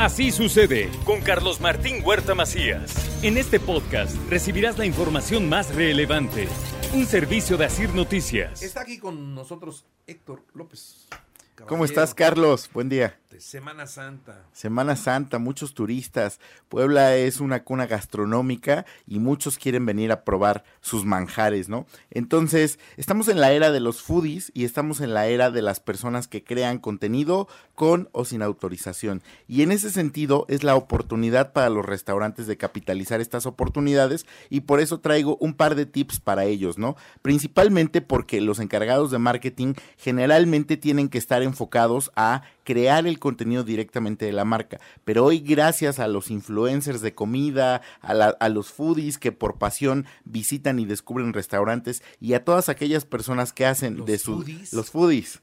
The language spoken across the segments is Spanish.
Así sucede con Carlos Martín Huerta Macías. En este podcast recibirás la información más relevante. Un servicio de Asir Noticias. Está aquí con nosotros Héctor López. ¿Cómo estás, Carlos? Buen día. Semana Santa. Semana Santa, muchos turistas. Puebla es una cuna gastronómica y muchos quieren venir a probar sus manjares, ¿no? Entonces, estamos en la era de los foodies y estamos en la era de las personas que crean contenido con o sin autorización. Y en ese sentido es la oportunidad para los restaurantes de capitalizar estas oportunidades y por eso traigo un par de tips para ellos, ¿no? Principalmente porque los encargados de marketing generalmente tienen que estar enfocados a crear el contenido directamente de la marca. Pero hoy, gracias a los influencers de comida, a, los foodies que por pasión visitan y descubren restaurantes, y a todas aquellas personas que hacen de sus. Los foodies.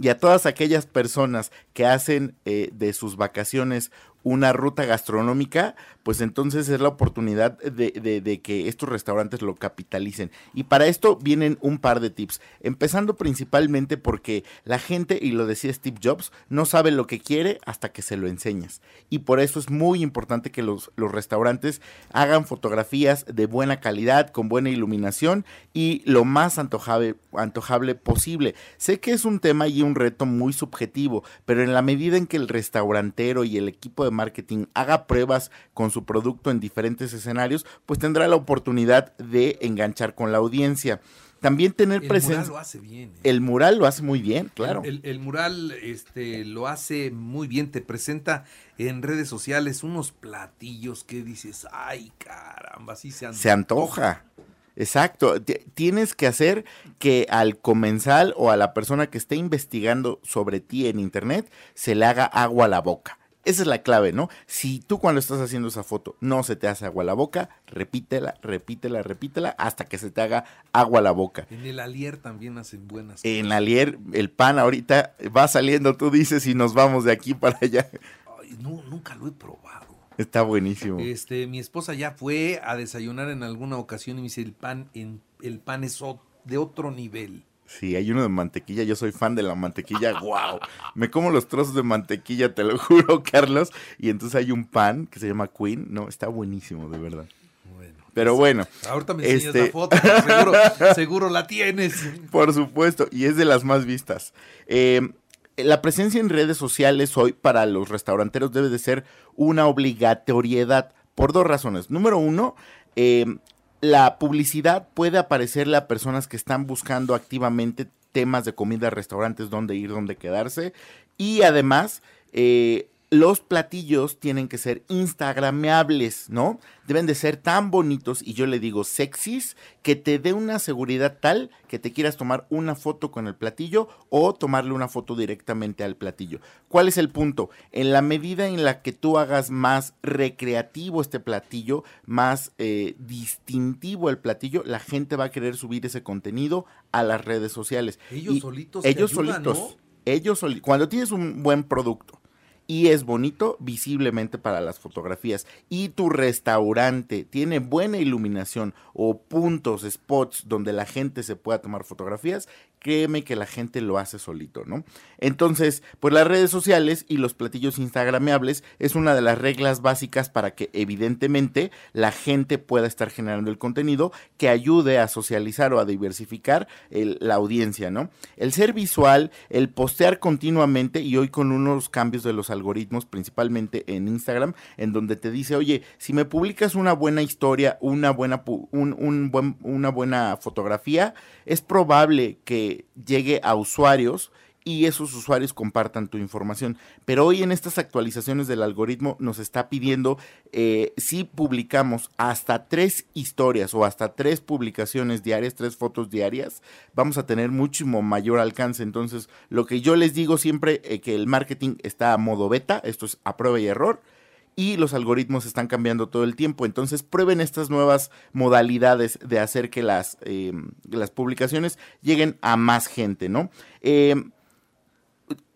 Y a todas aquellas personas que hacen eh, de sus vacaciones una ruta gastronómica, pues entonces es la oportunidad de, que estos restaurantes lo capitalicen. Y para esto vienen un par de tips, empezando principalmente porque la gente, y lo decía Steve Jobs, no sabe lo que quiere hasta que se lo enseñas. Y por eso es muy importante que los, restaurantes hagan fotografías de buena calidad, con buena iluminación y lo más antojable, antojable posible. Sé que es un tema y un reto muy subjetivo, pero en la medida en que el restaurantero y el equipo de marketing haga pruebas con su producto en diferentes escenarios, pues tendrá la oportunidad de enganchar con la audiencia. También tener presencia. El mural lo hace bien. ¿eh? El mural lo hace muy bien, claro. El, mural este, lo hace muy bien. Te presenta en redes sociales unos platillos que dices, ay, caramba, así se antoja. Se antoja. Exacto. tienes que hacer que al comensal o a la persona que esté investigando sobre ti en internet se le haga agua a la boca. Esa es la clave, ¿no? Si tú cuando estás haciendo esa foto no se te hace agua a la boca, repítela, repítela, repítela hasta que se te haga agua a la boca. En el alier también hacen buenas. En el alier, el pan ahorita va saliendo, tú dices, y nos vamos de aquí para allá. no, nunca lo he probado. Está buenísimo. Este, mi esposa ya fue a desayunar en alguna ocasión y me dice el pan, en, el pan es de otro nivel. Sí, hay uno de mantequilla. Yo soy fan de la mantequilla. ¡Wow! Me como los trozos de mantequilla, te lo juro, Carlos. Y entonces hay un pan que se llama Queen. No, está buenísimo, de verdad. Bueno. Pero pues, bueno. Ahorita me enseñas la este foto. Seguro, la tienes. Por supuesto. Y es de las más vistas. Eh, la presencia en redes sociales hoy para los restauranteros debe de ser una obligatoriedad por dos razones. Número uno, eh, la publicidad puede aparecerle a personas que están buscando activamente temas de comida, restaurantes, dónde ir, dónde quedarse. Y además, eh, los platillos tienen que ser instagrameables, ¿no? Deben de ser tan bonitos y yo le digo sexys que te dé una seguridad tal que te quieras tomar una foto con el platillo o tomarle una foto directamente al platillo. ¿Cuál es el punto? En la medida en la que tú hagas más recreativo este platillo, más eh, distintivo el platillo, la gente va a querer subir ese contenido a las redes sociales. Ellos solitos. Ellos solitos. Ellos solitos. Cuando tienes un buen producto y es bonito visiblemente para las fotografías. Y tu restaurante tiene buena iluminación o puntos, spots donde la gente se pueda tomar fotografías, créeme que la gente lo hace solito, ¿no? Entonces, pues las redes sociales y los platillos instagrameables es una de las reglas básicas para que evidentemente la gente pueda estar generando el contenido que ayude a socializar o a diversificar la audiencia, ¿no? El ser visual, el postear continuamente y hoy con unos cambios de los algoritmos, principalmente en Instagram, en donde te dice, oye, si me publicas una buena historia, una buena, un, una buena fotografía, es probable que llegue a usuarios y esos usuarios compartan tu información. Pero hoy en estas actualizaciones del algoritmo nos está pidiendo eh, si publicamos hasta tres historias o hasta tres publicaciones diarias, tres fotos diarias, vamos a tener muchísimo mayor alcance. Entonces, lo que yo les digo siempre es que el marketing está a modo beta, esto es a prueba y error y los algoritmos están cambiando todo el tiempo. Entonces prueben estas nuevas modalidades de hacer que las, eh, las publicaciones lleguen a más gente, ¿no? Eh,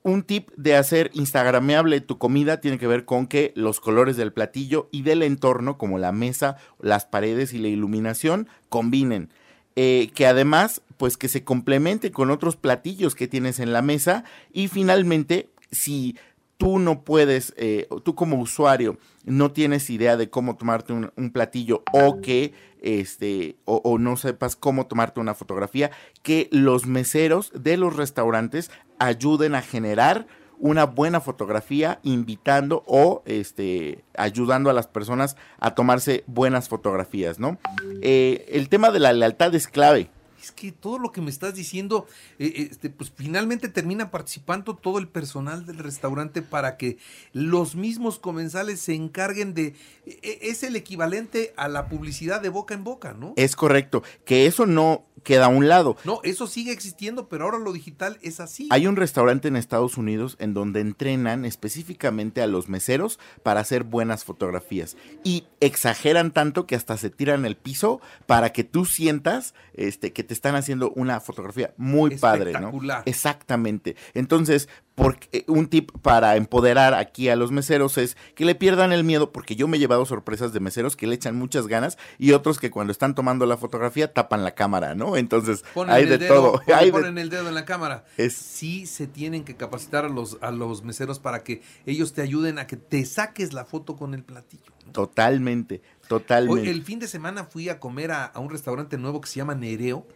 un tip de hacer instagrameable tu comida tiene que ver con que los colores del platillo y del entorno, como la mesa, las paredes y la iluminación, combinen. Eh, que además, pues que se complemente con otros platillos que tienes en la mesa. Y finalmente, si tú no puedes, eh, tú como usuario no tienes idea de cómo tomarte un, platillo o que, este, o, no sepas cómo tomarte una fotografía, que los meseros de los restaurantes ayuden a generar una buena fotografía invitando o este ayudando a las personas a tomarse buenas fotografías, ¿no? Eh, el tema de la lealtad es clave es que todo lo que me estás diciendo, eh, este, pues finalmente termina participando todo el personal del restaurante para que los mismos comensales se encarguen de, e, e, es el equivalente a la publicidad de boca en boca, ¿no? Es correcto, que eso no queda a un lado. No, eso sigue existiendo, pero ahora lo digital es así. Hay un restaurante en Estados Unidos en donde entrenan específicamente a los meseros para hacer buenas fotografías y exageran tanto que hasta se tiran el piso para que tú sientas este que te están haciendo una fotografía muy padre, ¿no? Exactamente. Entonces, porque eh, un tip para empoderar aquí a los meseros es que le pierdan el miedo, porque yo me he llevado sorpresas de meseros que le echan muchas ganas y otros que cuando están tomando la fotografía tapan la cámara, ¿no? Entonces, hay de todo. Ponen, el dedo en la cámara. Es... Sí se tienen que capacitar a los, a los meseros para que ellos te ayuden a que te saques la foto con el platillo. Totalmente, totalmente. el fin de semana fui a comer a, a un restaurante nuevo que se llama Nereo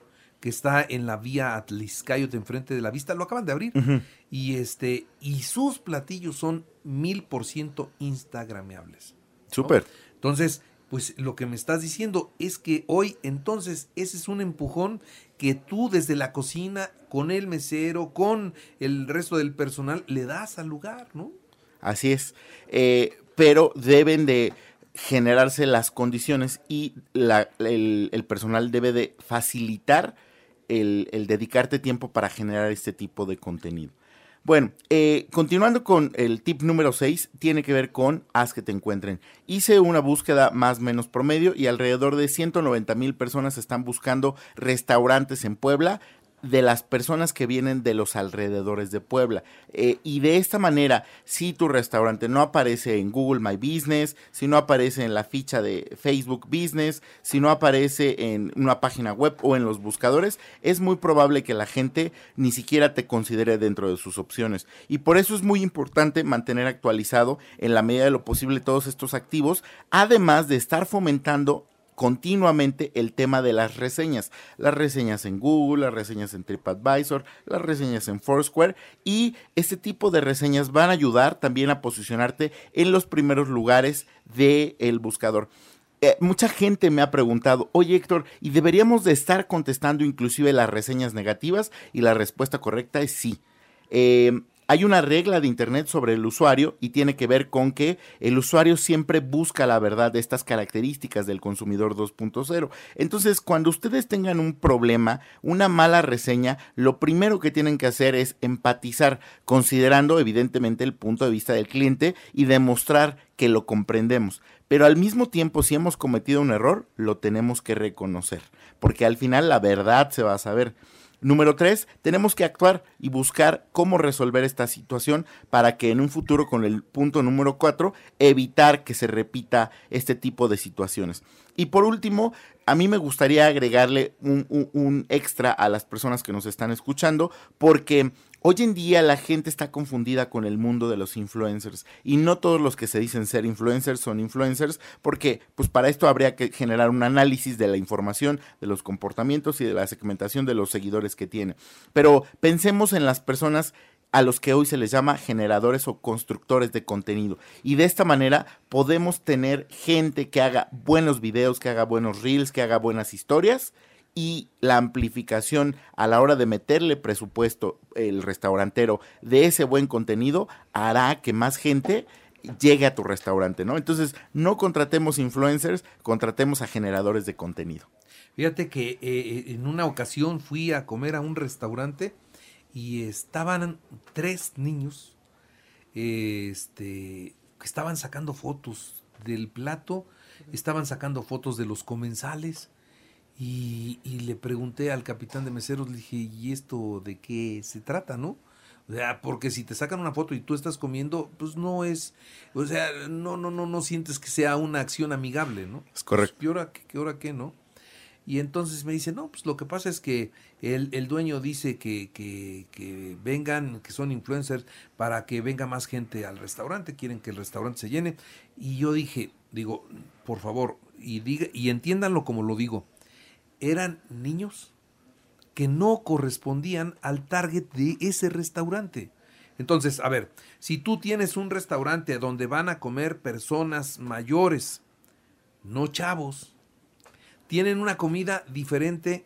que está en la vía Atliscayo, de enfrente de la vista, lo acaban de abrir. Y este, y sus platillos son mil por ciento instagrameables. Súper. Entonces, pues lo que me estás diciendo es que hoy, entonces, ese es un empujón que tú desde la cocina, con el mesero, con el resto del personal, le das al lugar, ¿no? Así es. Eh, pero deben de generarse las condiciones y el, el, personal debe de facilitar el, dedicarte tiempo para generar este tipo de contenido. Bueno, eh, continuando con el tip número 6, tiene que ver con haz que te encuentren. Hice una búsqueda más o menos promedio y alrededor de 190 mil personas están buscando restaurantes en Puebla de las personas que vienen de los alrededores de Puebla. Eh, y de esta manera, si tu restaurante no aparece en Google My Business, si no aparece en la ficha de Facebook Business, si no aparece en una página web o en los buscadores, es muy probable que la gente ni siquiera te considere dentro de sus opciones. Y por eso es muy importante mantener actualizado en la medida de lo posible todos estos activos, además de estar fomentando continuamente el tema de las reseñas. Las reseñas en Google, las reseñas en TripAdvisor, las reseñas en Foursquare y este tipo de reseñas van a ayudar también a posicionarte en los primeros lugares del el buscador. Eh, mucha gente me ha preguntado, oye Héctor, ¿y deberíamos de estar contestando inclusive las reseñas negativas? Y la respuesta correcta es sí. Eh, hay una regla de Internet sobre el usuario y tiene que ver con que el usuario siempre busca la verdad de estas características del consumidor 2.0. Entonces, cuando ustedes tengan un problema, una mala reseña, lo primero que tienen que hacer es empatizar, considerando evidentemente el punto de vista del cliente y demostrar que lo comprendemos. Pero al mismo tiempo, si hemos cometido un error, lo tenemos que reconocer, porque al final la verdad se va a saber. Número tres, tenemos que actuar y buscar cómo resolver esta situación para que en un futuro, con el punto número cuatro, evitar que se repita este tipo de situaciones. Y por último, a mí me gustaría agregarle un, un extra a las personas que nos están escuchando, porque Hoy en día la gente está confundida con el mundo de los influencers y no todos los que se dicen ser influencers son influencers porque pues para esto habría que generar un análisis de la información, de los comportamientos y de la segmentación de los seguidores que tiene. Pero pensemos en las personas a los que hoy se les llama generadores o constructores de contenido. Y de esta manera podemos tener gente que haga buenos videos, que haga buenos reels, que haga buenas historias y la amplificación a la hora de meterle presupuesto el restaurantero de ese buen contenido hará que más gente llegue a tu restaurante, ¿no? Entonces, no contratemos influencers, contratemos a generadores de contenido. Fíjate que eh, eh, en una ocasión fui a comer a un restaurante y estaban tres niños este, que estaban sacando fotos del plato, estaban sacando fotos de los comensales y, y le pregunté al capitán de meseros, le dije, ¿y esto de qué se trata, no? O sea, porque si te sacan una foto y tú estás comiendo, pues no es, o sea, no, no, no, no sientes que sea una acción amigable, ¿no? Es correcto. Pues, ¿Qué hora, qué, qué hora qué, no? Y entonces me dice, no, pues lo que pasa es que el, el dueño dice que, que, que, vengan, que son influencers, para que venga más gente al restaurante, quieren que el restaurante se llene. Y yo dije, digo, por favor, y, diga, y entiéndanlo como lo digo, eran niños que no correspondían al target de ese restaurante. Entonces, a ver, si tú tienes un restaurante donde van a comer personas mayores, no chavos, tienen una comida diferente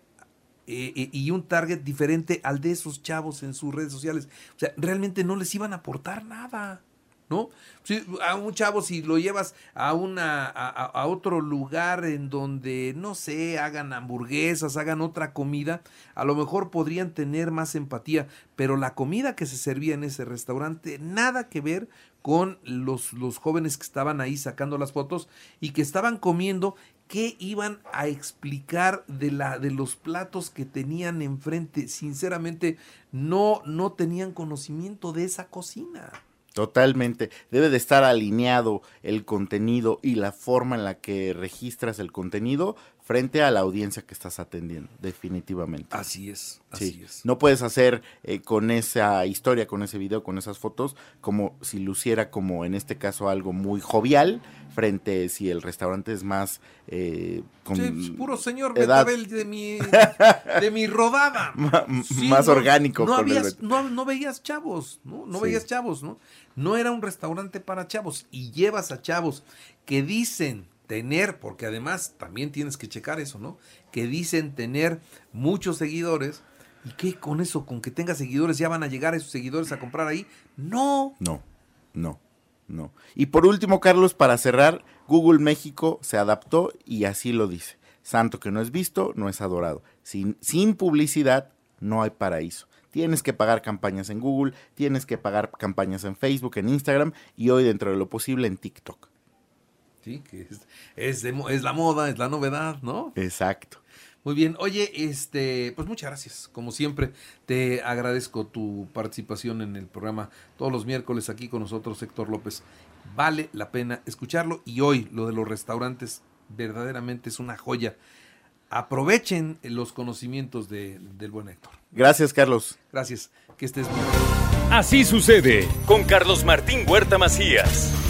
eh, eh, y un target diferente al de esos chavos en sus redes sociales. O sea, realmente no les iban a aportar nada. ¿No? Si a un chavo si lo llevas a una a, otro lugar en donde no sé, hagan hamburguesas, hagan otra comida, a lo mejor podrían tener más empatía, pero la comida que se servía en ese restaurante nada que ver con los, los jóvenes que estaban ahí sacando las fotos y que estaban comiendo qué iban a explicar de la de los platos que tenían enfrente. Sinceramente no no tenían conocimiento de esa cocina. Totalmente. Debe de estar alineado el contenido y la forma en la que registras el contenido frente a la audiencia que estás atendiendo, definitivamente. Así es, así sí. es. No puedes hacer eh, con esa historia, con ese video, con esas fotos, como si luciera como en este caso algo muy jovial, frente si el restaurante es más... Eh, con sí, puro señor Betabel de mi, de mi rodada. Sí, más no, orgánico. No, habías, no, no, veías chavos, ¿no? No sí. veías chavos, ¿no? No era un restaurante para chavos y llevas a chavos que dicen tener, porque además también tienes que checar eso, ¿no? Que dicen tener muchos seguidores y que con eso, con que tenga seguidores, ya van a llegar esos seguidores a comprar ahí. No. No, no, no. Y por último, Carlos, para cerrar, Google México se adaptó y así lo dice. Santo que no es visto, no es adorado. Sin, sin publicidad, no hay paraíso. Tienes que pagar campañas en Google, tienes que pagar campañas en Facebook, en Instagram y hoy dentro de lo posible en TikTok. Sí, que es, es, de, es, la moda, es la novedad, ¿no? Exacto. Muy bien, oye, este, pues muchas gracias. Como siempre, te agradezco tu participación en el programa todos los miércoles aquí con nosotros, Héctor López. Vale la pena escucharlo y hoy lo de los restaurantes verdaderamente es una joya. Aprovechen los conocimientos de, del buen Héctor. Gracias, Carlos. Gracias. Que estés muy bien. Así sucede con Carlos Martín Huerta Macías.